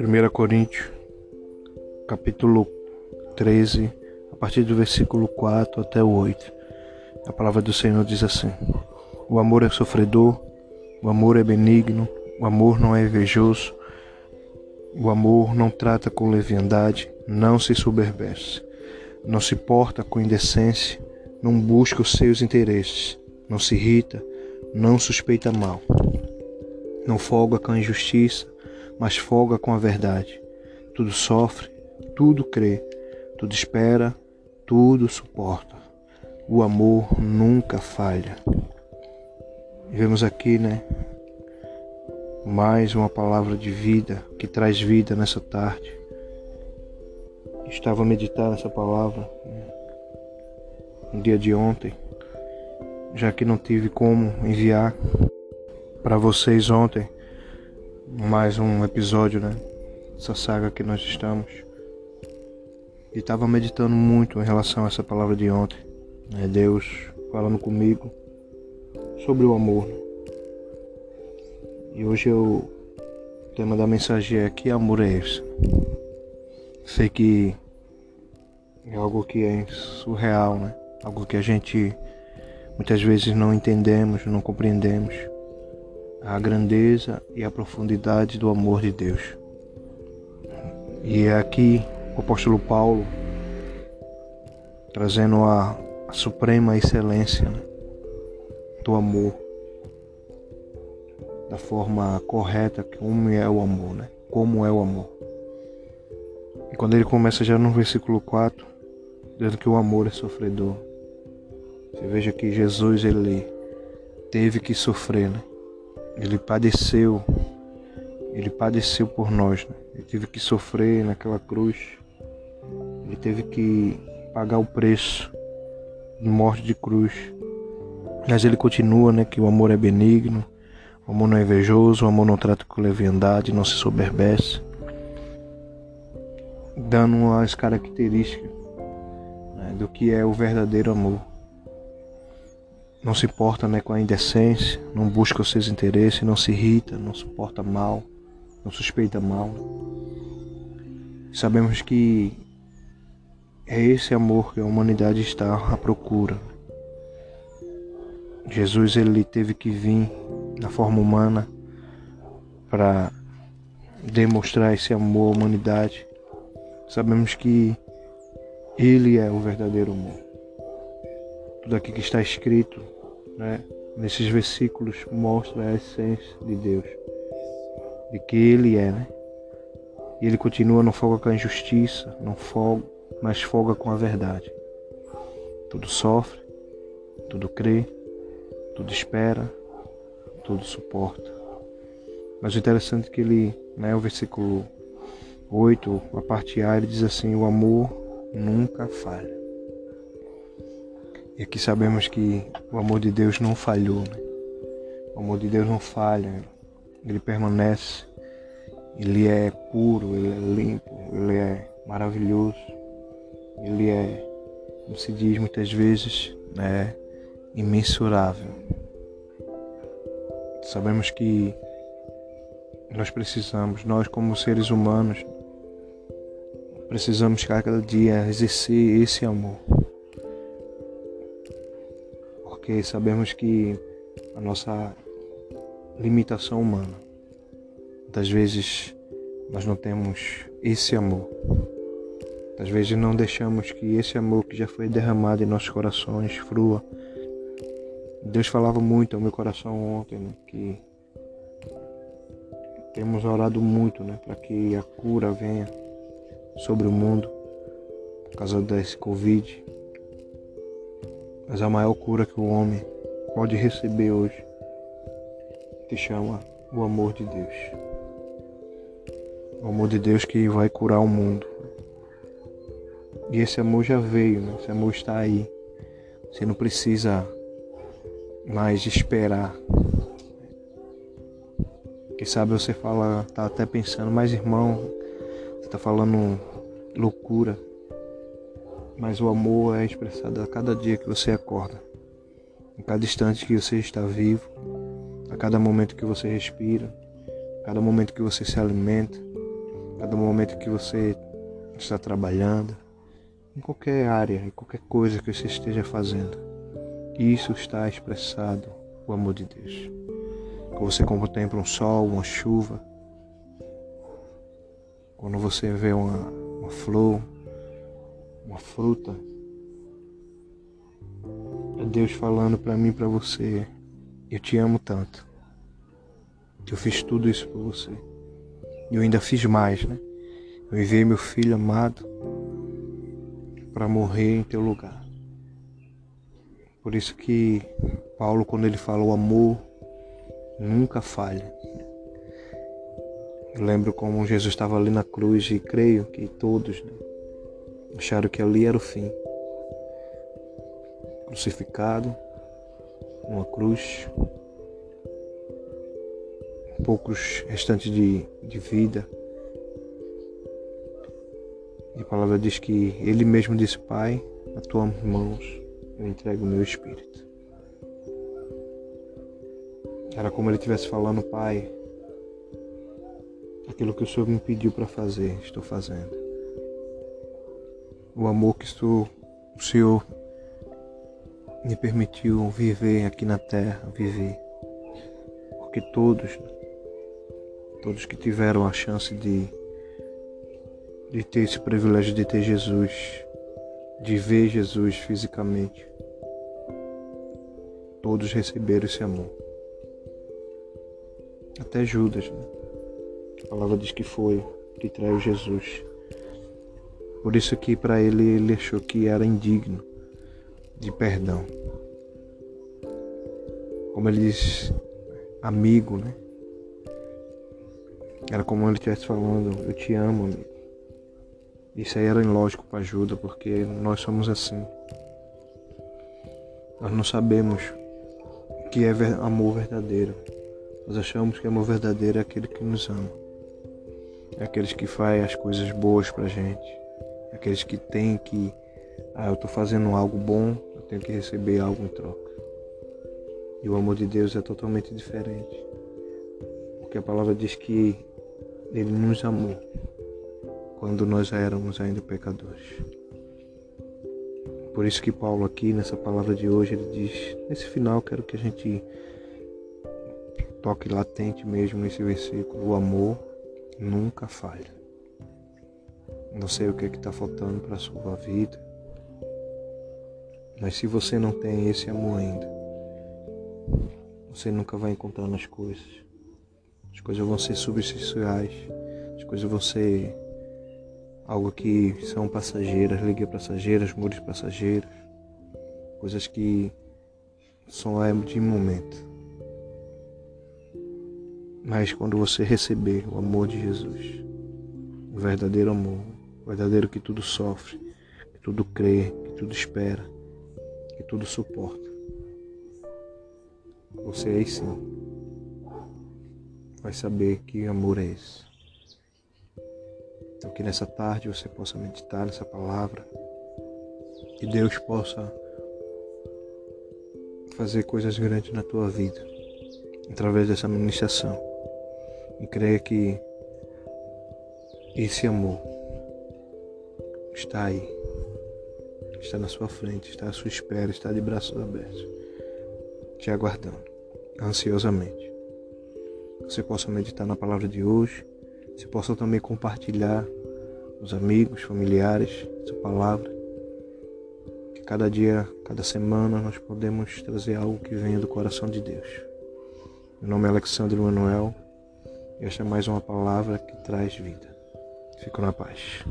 1 Coríntios, capítulo 13, a partir do versículo 4 até o 8. A palavra do Senhor diz assim: O amor é sofredor, o amor é benigno, o amor não é invejoso, o amor não trata com leviandade, não se soberbece, não se porta com indecência, não busca os seus interesses, não se irrita, não suspeita mal, não folga com a injustiça, mas folga com a verdade. Tudo sofre, tudo crê, tudo espera, tudo suporta. O amor nunca falha. Vemos aqui, né? Mais uma palavra de vida que traz vida nessa tarde. Estava a meditar nessa palavra né? no dia de ontem, já que não tive como enviar para vocês ontem mais um episódio, né? Essa saga que nós estamos. E estava meditando muito em relação a essa palavra de ontem. Né? Deus falando comigo sobre o amor. Né? E hoje eu, o tema da mensagem é que amor é esse? Sei que é algo que é surreal, né? Algo que a gente muitas vezes não entendemos, não compreendemos a grandeza e a profundidade do amor de Deus. E é aqui o apóstolo Paulo trazendo a, a suprema excelência né, do amor, da forma correta como é o amor, né? Como é o amor. E quando ele começa já no versículo 4, dizendo que o amor é sofredor. Você veja que Jesus ele teve que sofrer, né? Ele padeceu, ele padeceu por nós, né? ele teve que sofrer naquela cruz, ele teve que pagar o preço de morte de cruz. Mas ele continua, né, que o amor é benigno, o amor não é invejoso, o amor não trata com leviandade, não se soberbece, dando as características né, do que é o verdadeiro amor não se importa né, com a indecência, não busca os seus interesses, não se irrita, não suporta mal, não suspeita mal. Sabemos que é esse amor que a humanidade está à procura. Jesus ele teve que vir na forma humana para demonstrar esse amor à humanidade. Sabemos que ele é o verdadeiro amor tudo aqui que está escrito né, nesses versículos mostra a essência de Deus, de que Ele é, né? E Ele continua, não folga com a injustiça, não folga, mas folga com a verdade. Tudo sofre, tudo crê, tudo espera, tudo suporta. Mas o interessante é que ele, né, o versículo 8, a parte A, ele diz assim: o amor nunca falha. E aqui sabemos que o amor de Deus não falhou. Né? O amor de Deus não falha. Ele permanece. Ele é puro, ele é limpo, ele é maravilhoso. Ele é, como se diz muitas vezes, né, imensurável. Sabemos que nós precisamos, nós como seres humanos, precisamos cada dia exercer esse amor porque sabemos que a nossa limitação humana, muitas vezes nós não temos esse amor. Às vezes não deixamos que esse amor que já foi derramado em nossos corações frua. Deus falava muito ao meu coração ontem né, que temos orado muito né, para que a cura venha sobre o mundo por causa desse Covid. Mas a maior cura que o homem pode receber hoje se chama o amor de Deus. O amor de Deus que vai curar o mundo. E esse amor já veio, né? esse amor está aí. Você não precisa mais esperar. Quem sabe você fala, tá até pensando, mas irmão, você está falando loucura. Mas o amor é expressado a cada dia que você acorda, a cada instante que você está vivo, a cada momento que você respira, a cada momento que você se alimenta, cada momento que você está trabalhando, em qualquer área, em qualquer coisa que você esteja fazendo. Isso está expressado o amor de Deus. Quando você contempla um sol, uma chuva, quando você vê uma, uma flor, uma fruta, é Deus falando para mim, para você, eu te amo tanto. Eu fiz tudo isso por você. E eu ainda fiz mais, né? Eu enviei meu filho amado para morrer em teu lugar. Por isso que Paulo, quando ele fala o amor nunca falha. Eu lembro como Jesus estava ali na cruz e creio que todos né, acharam que ali era o fim. Crucificado numa cruz, poucos restantes de, de vida. E a palavra diz que ele mesmo disse: Pai, a tuas mãos eu entrego o meu espírito. Era como ele estivesse falando, Pai, aquilo que o Senhor me pediu para fazer, estou fazendo. O amor que estou, o Senhor me permitiu viver aqui na terra, viver. Porque todos, todos que tiveram a chance de, de ter esse privilégio de ter Jesus, de ver Jesus fisicamente, todos receberam esse amor. Até Judas, né? a palavra diz que foi, que traiu Jesus. Por isso que para ele ele achou que era indigno de perdão. Como ele diz, amigo, né? Era como ele estivesse falando, eu te amo, amigo. Isso aí era ilógico para Judas, porque nós somos assim. Nós não sabemos o que é amor verdadeiro. Nós achamos que amor verdadeiro é aquele que nos ama. É aqueles que faz as coisas boas pra gente. Aqueles que tem que ah, eu estou fazendo algo bom, eu tenho que receber algo em troca. E o amor de Deus é totalmente diferente. Porque a palavra diz que Ele nos amou quando nós éramos ainda pecadores. Por isso que Paulo aqui nessa palavra de hoje ele diz, nesse final quero que a gente toque latente mesmo nesse versículo, o amor nunca falha. Não sei o que é está faltando para a sua vida, mas se você não tem esse amor ainda, você nunca vai encontrar nas coisas. As coisas vão ser substanciais, as coisas vão ser algo que são passageiras, ligas passageiras, muros passageiros, coisas que só é de momento. Mas quando você receber o amor de Jesus, o verdadeiro amor, verdadeiro que tudo sofre, que tudo crê, que tudo espera, que tudo suporta. Você aí sim vai saber que amor é esse. Então que nessa tarde você possa meditar nessa palavra. Que Deus possa fazer coisas grandes na tua vida através dessa ministração. E creia que esse amor está aí está na sua frente, está à sua espera, está de braços abertos, te aguardando, ansiosamente. Você possa meditar na palavra de hoje, você possa também compartilhar com os amigos, familiares, essa palavra. Que cada dia, cada semana nós podemos trazer algo que venha do coração de Deus. Meu nome é Alexandre Manuel e esta é mais uma palavra que traz vida. Fico na paz.